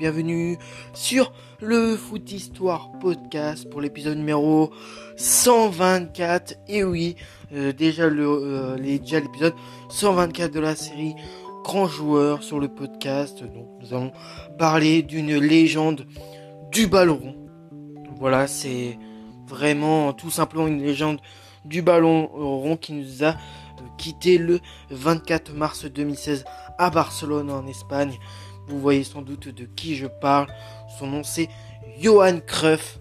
bienvenue sur le Foot Histoire Podcast pour l'épisode numéro 124. Et oui, euh, euh, déjà l'épisode 124 de la série Grand Joueur sur le podcast. Donc nous allons parler d'une légende du ballon rond. Voilà, c'est vraiment tout simplement une légende du ballon rond qui nous a quitté le 24 mars 2016 à Barcelone en Espagne. Vous voyez sans doute de qui je parle. Son nom c'est Johan Cruyff.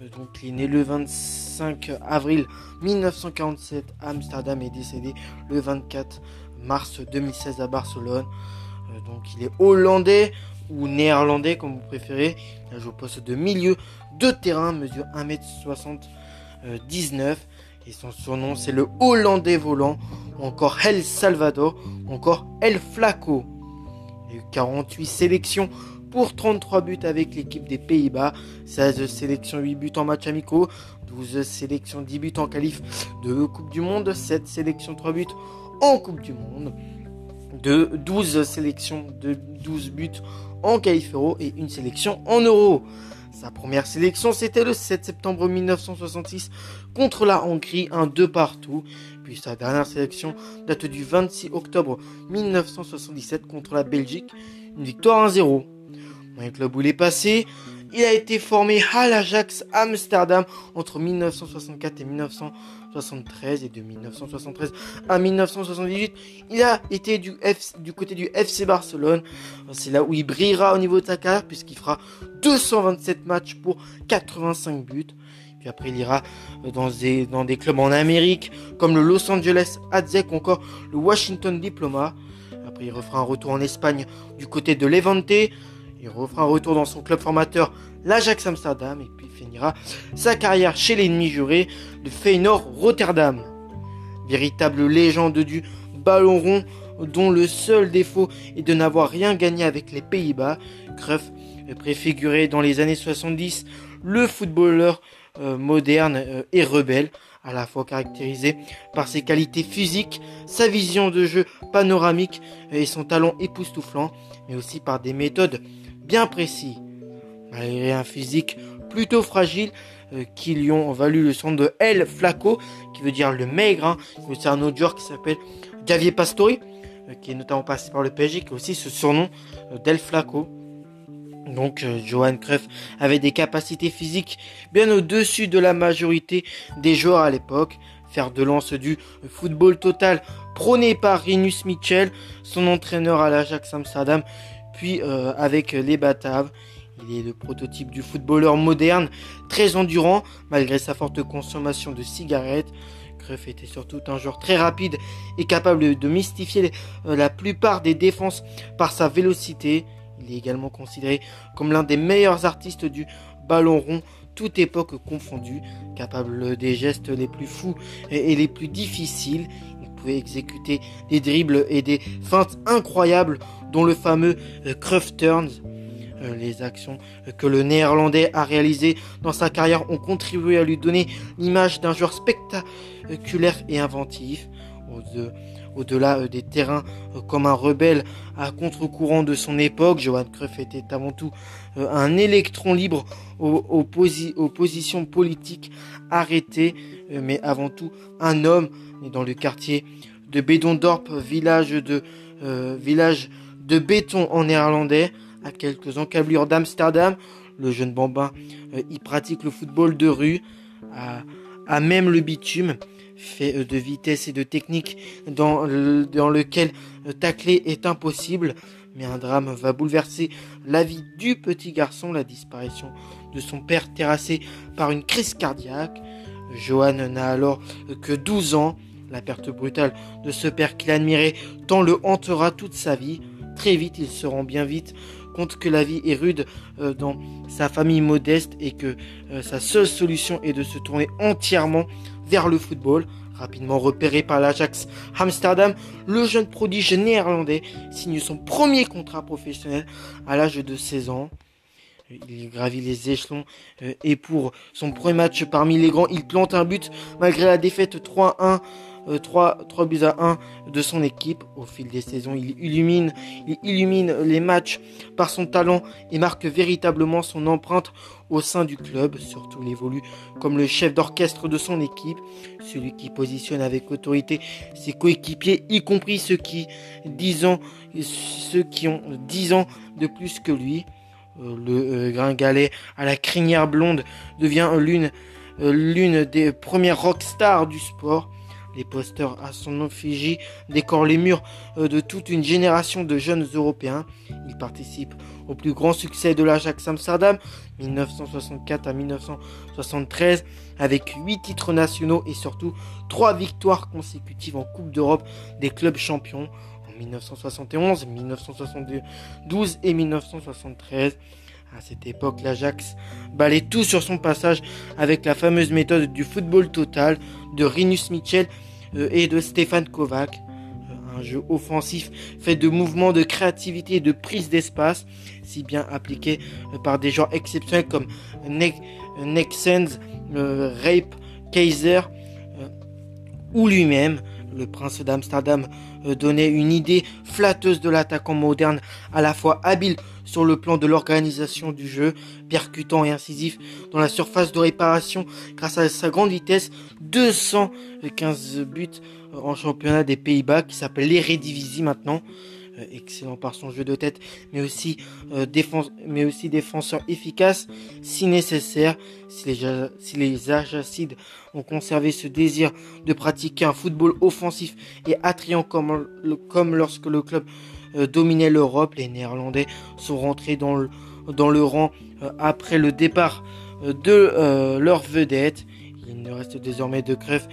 Euh, donc il est né le 25 avril 1947 à Amsterdam et décédé le 24 mars 2016 à Barcelone. Euh, donc il est hollandais ou néerlandais comme vous préférez. Il joue au poste de milieu de terrain, mesure 1m79 et son surnom c'est le Hollandais volant, ou encore El Salvador, ou encore El Flaco. Il a eu 48 sélections pour 33 buts avec l'équipe des Pays-Bas, 16 sélections, 8 buts en match amicaux, 12 sélections, 10 buts en qualif de Coupe du Monde, 7 sélections, 3 buts en Coupe du Monde, de 12 sélections, de 12 buts en qualif euro et une sélection en euro. Sa première sélection, c'était le 7 septembre 1966 contre la Hongrie, un 2 partout. Puis sa dernière sélection date du 26 octobre 1977 contre la Belgique, une victoire 1-0. Dans le club où il est passé, il a été formé à l'Ajax Amsterdam entre 1964 et 1973 et de 1973 à 1978, il a été du, du côté du FC Barcelone. C'est là où il brillera au niveau de sa carrière puisqu'il fera 227 matchs pour 85 buts. Puis après, il ira dans des, dans des clubs en Amérique, comme le Los Angeles Aztec ou encore le Washington Diploma. Après, il refera un retour en Espagne du côté de Levante. Il refera un retour dans son club formateur, l'Ajax Amsterdam. Et puis finira sa carrière chez l'ennemi juré, le Feyenoord Rotterdam. Véritable légende du ballon rond dont le seul défaut est de n'avoir rien gagné avec les Pays-Bas. Cruyff préfiguré dans les années 70 le footballeur euh, moderne euh, et rebelle, à la fois caractérisé par ses qualités physiques, sa vision de jeu panoramique et son talent époustouflant, mais aussi par des méthodes bien précises. Malgré un physique plutôt fragile, euh, qui lui ont valu le son de El Flaco, qui veut dire le maigre. Hein. C'est un autre joueur qui s'appelle Javier Pastori, qui est notamment passé par le PSG, qui a aussi ce surnom d'El Flaco. Donc euh, Johan Cruyff avait des capacités physiques bien au-dessus de la majorité des joueurs à l'époque. Faire de lance du football total prôné par Rinus Mitchell, son entraîneur à l'Ajax Amsterdam, puis euh, avec les Bataves. Il est le prototype du footballeur moderne, très endurant malgré sa forte consommation de cigarettes. Cruyff était surtout un joueur très rapide et capable de mystifier euh, la plupart des défenses par sa vélocité. Il est également considéré comme l'un des meilleurs artistes du ballon rond, toute époque confondue, capable des gestes les plus fous et les plus difficiles. Il pouvait exécuter des dribbles et des feintes incroyables, dont le fameux euh, Cruyff Turns. Euh, les actions que le néerlandais a réalisées dans sa carrière ont contribué à lui donner l'image d'un joueur spectaculaire et inventif. Au-delà euh, des terrains euh, comme un rebelle à contre-courant de son époque, Johan Cruyff était avant tout euh, un électron libre aux, positions politiques arrêtées, mais avant tout un homme dans le quartier de Bedondorp, village de, village de béton en néerlandais, à quelques encablures d'Amsterdam. Le jeune bambin y pratique le football de rue, à même le bitume fait euh, de vitesse et de technique dans, lequel euh, tacler est impossible. Mais un drame va bouleverser la vie du petit garçon, la disparition de son père terrassé par une crise cardiaque. Johan n'a alors que 12 ans. La perte brutale de ce père qu'il admirait tant le hantera toute sa vie. Très vite, il se rend bien vite compte que la vie est rude euh, dans sa famille modeste et que sa seule solution est de se tourner entièrement le football. Rapidement repéré par l'Ajax Amsterdam, le jeune prodige néerlandais signe son premier contrat professionnel à l'âge de 16 ans. Il gravit les échelons et pour son premier match parmi les grands, il plante un but malgré la défaite 3-1 3, euh, 3 buts à 1 de son équipe. Au fil des saisons, il illumine, il illumine les matchs par son talent et marque véritablement son empreinte au sein du club. Surtout, il évolue comme le chef d'orchestre de son équipe, celui qui positionne avec autorité ses coéquipiers, y compris ceux qui, 10 ans, ceux qui ont 10 ans de plus que lui. Euh, le euh, gringalet à la crinière blonde devient l'une l'une des premières rockstars du sport. Les posters à son effigie décorent les murs euh, de toute une génération de jeunes Européens. Il participe au plus grand succès de l'Ajax Amsterdam 1964 à 1973 avec 8 titres nationaux et surtout 3 victoires consécutives en Coupe d'Europe des clubs champions en 1971, 1972 et 1973. À cette époque, l'Ajax balait tout sur son passage avec la fameuse méthode du football total de Rinus Michel euh, et de Stéphane Kovac. Euh, un jeu offensif fait de mouvements, de créativité et de prise d'espace, si bien appliqué euh, par des joueurs exceptionnels comme Nexens, Rape, Kaiser ou lui-même. Le prince d'Amsterdam donnait une idée flatteuse de l'attaquant moderne, à la fois habile sur le plan de l'organisation du jeu, percutant et incisif dans la surface de réparation grâce à sa grande vitesse, 215 buts en championnat des Pays-Bas qui s'appelle l'Eredivisie maintenant. Euh, excellent par son jeu de tête, mais aussi, euh, défense, mais aussi défenseur efficace si nécessaire. Si les, si les Ajacides ont conservé ce désir de pratiquer un football offensif et attrayant comme, lorsque le club euh, dominaient l'Europe. Les Néerlandais sont rentrés dans le, dans le rang après le départ de leur vedette. Il ne reste désormais de Crève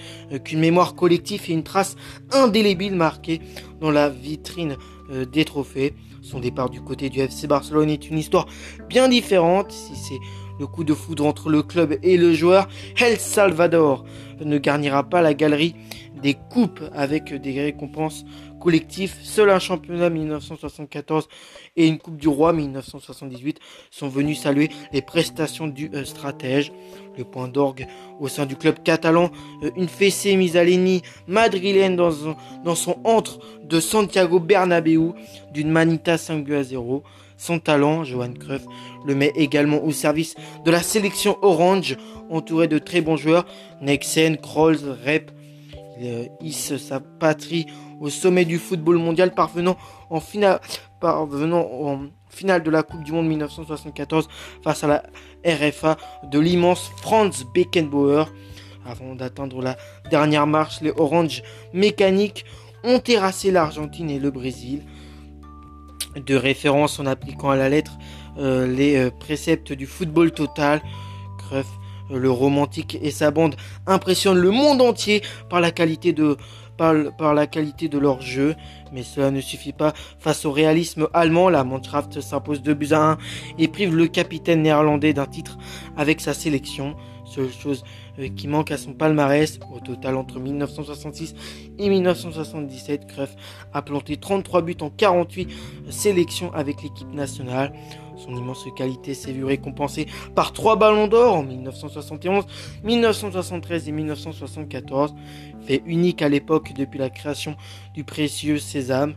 qu'une mémoire collective et une trace indélébile marquée dans la vitrine des trophées. Son départ du côté du FC Barcelone est une histoire bien différente. Si c'est le coup de foudre entre le club et le joueur, El Salvador ne garnira pas la galerie des coupes avec des récompenses collectif, seul un championnat 1974 et une Coupe du Roi 1978 sont venus saluer les prestations du euh, stratège. Le point d'orgue au sein du club catalan, euh, une fessée mise à l'ennemi madrilène dans, son antre de Santiago Bernabéu d'une manita 5 buts à 0. Son talent, Johan Cruyff, le met également au service de la sélection orange, entouré de très bons joueurs, Nexen, Krols, Rep. Il euh, hisse sa patrie au sommet du football mondial, parvenant en finale, de la Coupe du Monde 1974 face à la RFA de l'immense Franz Beckenbauer. Avant d'atteindre la dernière marche, les Oranges mécaniques ont terrassé l'Argentine et le Brésil. De référence en appliquant à la lettre euh, les euh, préceptes du football total. Cruyff, le romantique et sa bande impressionnent le monde entier par la qualité de leur jeu, mais cela ne suffit pas. Face au réalisme allemand, la Mannschaft s'impose 2 buts à 1 et prive le capitaine néerlandais d'un titre avec sa sélection. Seule chose euh, qui manque à son palmarès, au total entre 1966 et 1977, Cruyff a planté 33 buts en 48 sélections avec l'équipe nationale. Son immense qualité s'est vue récompensée par trois ballons d'or en 1971, 1973 et 1974, fait unique à l'époque depuis la création du précieux Sésame.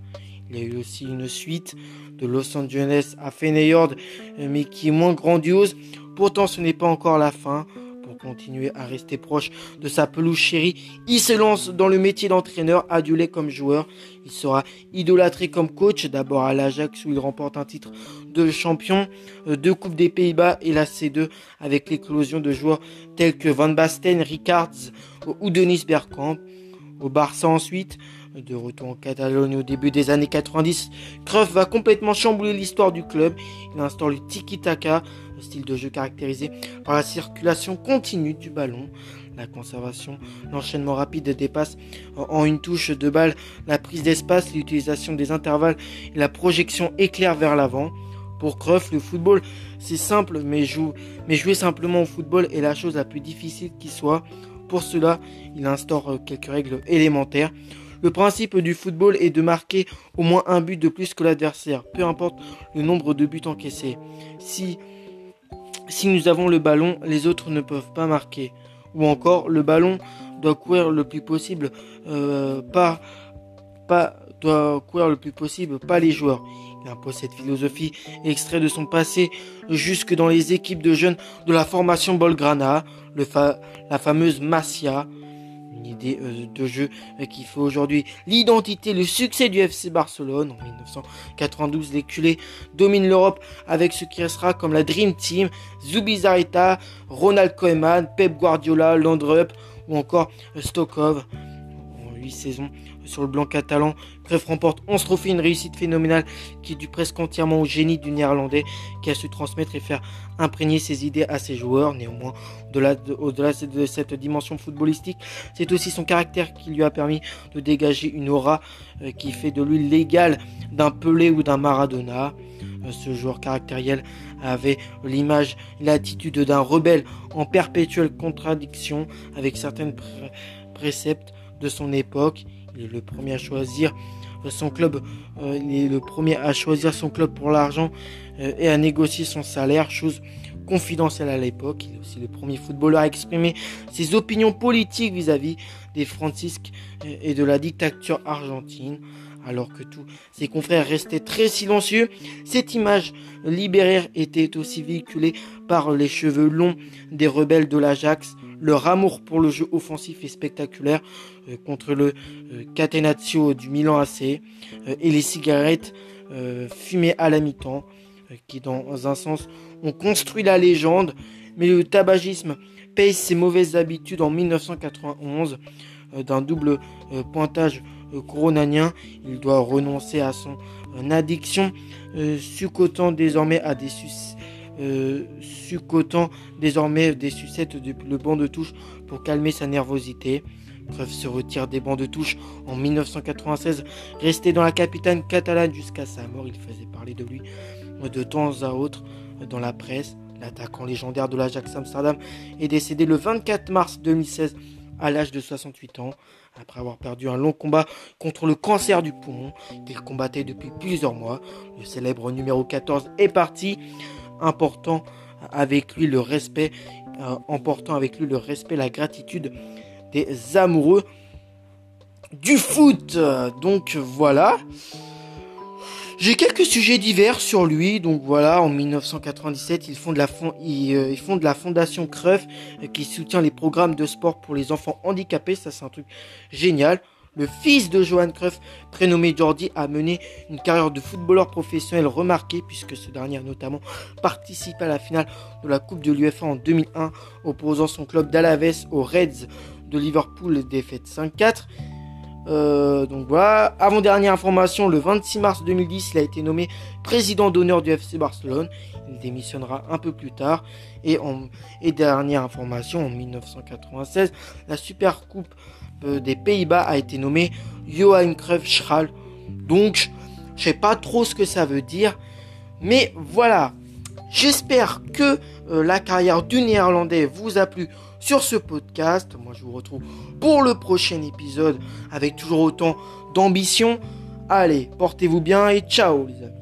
Il y a eu aussi une suite de Los Angeles à Feyenoord, mais qui est moins grandiose. Pourtant, ce n'est pas encore la fin continuer à rester proche de sa pelouse chérie. Il se lance dans le métier d'entraîneur, adulé comme joueur. Il sera idolâtré comme coach, d'abord à l'Ajax où il remporte un titre de champion, euh, deux coupes des Pays-Bas et la C2 avec l'éclosion de joueurs tels que Van Basten, Rickards ou Denis Bergkamp. Au Barça ensuite, de retour en Catalogne au début des années 90, Cruyff va complètement chambouler l'histoire du club. Il instaure le tiki-taka, style de jeu caractérisé par la circulation continue du ballon. La conservation, l'enchaînement rapide des passes en une touche de balle, la prise d'espace, l'utilisation des intervalles et la projection éclair vers l'avant. Pour Cruyff, le football, c'est simple, mais, mais jouer simplement au football est la chose la plus difficile qui soit. Pour cela, il instaure quelques règles élémentaires. Le principe du football est de marquer au moins un but de plus que l'adversaire, peu importe le nombre de buts encaissés. Si Si nous avons le ballon, les autres ne peuvent pas marquer. Ou encore, le ballon doit courir le plus possible, euh, pas, pas, doit courir le plus possible, pas les joueurs. Il impose cette philosophie extrait de son passé jusque dans les équipes de jeunes de la formation Bolgrana, la fameuse Masia, une idée euh, de jeu qui fait aujourd'hui l'identité, le succès du FC Barcelone. En 1992, les culés dominent l'Europe avec ce qui restera comme la Dream Team, Zubizarreta, Ronald Koeman, Pep Guardiola, Landrup ou encore Stokov. En 8 saisons, sur le blanc catalan. Cruyff remporte 11 trophées, une réussite phénoménale qui est due presque entièrement au génie du néerlandais qui a su transmettre et faire imprégner ses idées à ses joueurs. Néanmoins, au-delà de, cette dimension footballistique, c'est aussi son caractère qui lui a permis de dégager une aura euh, qui fait de lui l'égal d'un Pelé ou d'un Maradona. Euh, ce joueur caractériel avait l'image, l'attitude d'un rebelle en perpétuelle contradiction avec certaines préceptes de son époque. Il est le premier à choisir euh, son club. Euh, il est le premier à choisir son club pour l'argent euh, et à négocier son salaire, chose confidentielle à l'époque. Il est aussi le premier footballeur à exprimer ses opinions politiques vis-à-vis des francisques et de la dictature argentine. Alors que tous ses confrères restaient très silencieux, cette image libéraire était aussi véhiculée par les cheveux longs des rebelles de l'Ajax, leur amour pour le jeu offensif et spectaculaire euh, contre le euh, Catenaccio du Milan AC euh, et les cigarettes fumées à la mi-temps qui dans un sens ont construit la légende. Mais le tabagisme paye ses mauvaises habitudes en 1991 d'un double pointage il doit renoncer à son addiction succotant désormais à des euh, désormais des sucettes depuis le banc de touche pour calmer sa nervosité. Cruyff se retire des bancs de touche en 1996, resté dans la capitale catalane jusqu'à sa mort. Il faisait parler de lui de temps à autre dans la presse. L'attaquant légendaire de l'Ajax Amsterdam est décédé le 24 mars 2016 à l'âge de 68 ans, après avoir perdu un long combat contre le cancer du poumon qu'il combattait depuis plusieurs mois. Le célèbre numéro 14 est parti important avec lui le respect, euh, emportant avec lui le respect, la gratitude des amoureux du foot. Donc voilà. J'ai quelques sujets divers sur lui. Donc voilà, en 1997, ils font de la, fond, ils, euh, font de la fondation Creuf euh, qui soutient les programmes de sport pour les enfants handicapés. Ça, c'est un truc génial. Le fils de Johan Cruyff, prénommé Jordi, a mené une carrière de footballeur professionnel remarquée puisque ce dernier notamment participé à la finale de la Coupe de l'UEFA en 2001 opposant son club d'Alaves aux Reds de Liverpool défaite 5-4. Euh, donc voilà, avant-dernière information, le 26 mars 2010, il a été nommé président d'honneur du FC Barcelone. Il démissionnera un peu plus tard. Et, dernière information, en 1996, la Super Coupe euh, des Pays-Bas a été nommé Johan Cruyff Schral. Donc, je sais pas trop ce que ça veut dire, mais voilà. J'espère que euh, la carrière du Néerlandais vous a plu sur ce podcast. Moi, je vous retrouve pour le prochain épisode avec toujours autant d'ambition. Allez, portez-vous bien et ciao les amis.